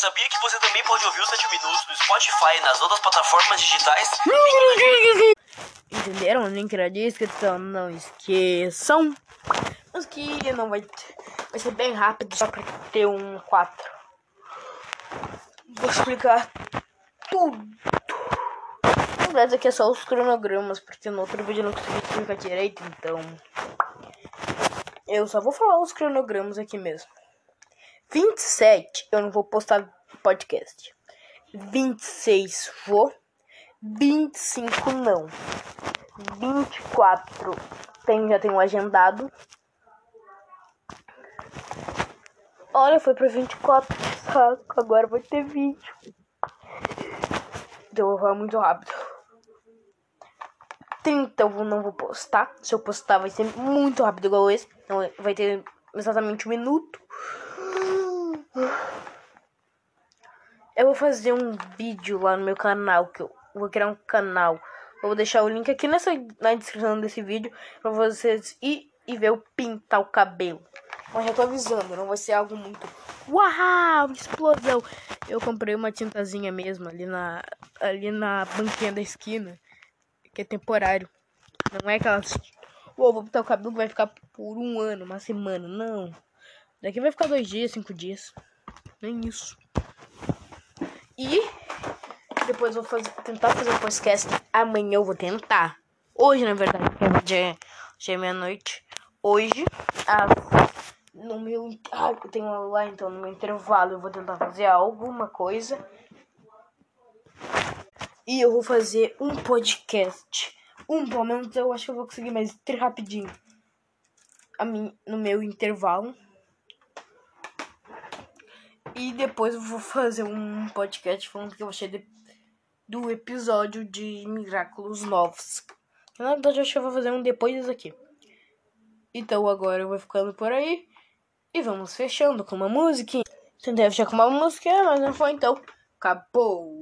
Sabia que você também pode ouvir os 7 minutos no Spotify e nas outras plataformas digitais? Entenderam? O link na descrição, não esqueçam. Mas que não vai, vai ser bem rápido, só pra ter um 4. Vou explicar tudo. Na verdade, aqui é só os cronogramas, porque no outro vídeo eu não consegui explicar direito, então. Eu só vou falar os cronogramas aqui mesmo. 27 eu não vou postar podcast. 26 vou. 25 não. 24 tem, já tenho agendado. Olha, foi pra 24, que saco. Agora vai ter vídeo. Então eu vou muito rápido. 30 eu não vou postar. Se eu postar vai ser muito rápido igual esse. Então vai ter exatamente um minuto. Eu vou fazer um vídeo lá no meu canal, que eu vou criar um canal. Eu vou deixar o link aqui nessa, na descrição desse vídeo pra vocês ir e ver eu pintar o cabelo. Mas já tô avisando, não vai ser algo muito uau, explosão. Eu comprei uma tintazinha mesmo ali na ali na banquinha da esquina, que é temporário. Não é aquelas Uou, vou pintar o cabelo que vai ficar por um ano, uma semana. Não. Daqui vai ficar dois dias, cinco dias. Nem isso. E depois vou fazer, tentar fazer um podcast. Amanhã eu vou tentar. Hoje, na verdade, é, já é meia-noite. Hoje, no meu. Ah, eu tenho lá, então, no meu intervalo, eu vou tentar fazer alguma coisa. E eu vou fazer um podcast. Um, pelo menos eu acho que eu vou conseguir mais rapidinho. A mim, no meu intervalo. E depois eu vou fazer um podcast falando que eu achei de, do episódio de Miraculos Novos. Na verdade, eu acho que eu vou fazer um depois aqui. Então agora eu vou ficando por aí. E vamos fechando com uma música. Tentei fechar com uma música, mas não foi então. Acabou!